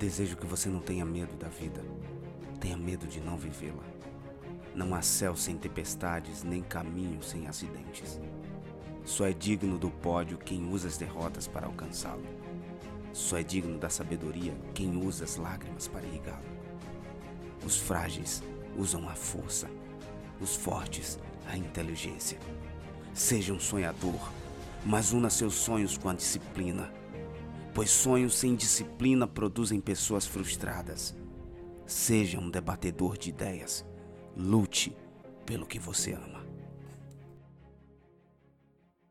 Desejo que você não tenha medo da vida, tenha medo de não vivê-la. Não há céu sem tempestades, nem caminho sem acidentes. Só é digno do pódio quem usa as derrotas para alcançá-lo. Só é digno da sabedoria quem usa as lágrimas para irrigá-lo. Os frágeis usam a força, os fortes a inteligência. Seja um sonhador, mas una seus sonhos com a disciplina, pois sonhos sem disciplina produzem pessoas frustradas. Seja um debatedor de ideias, lute pelo que você ama.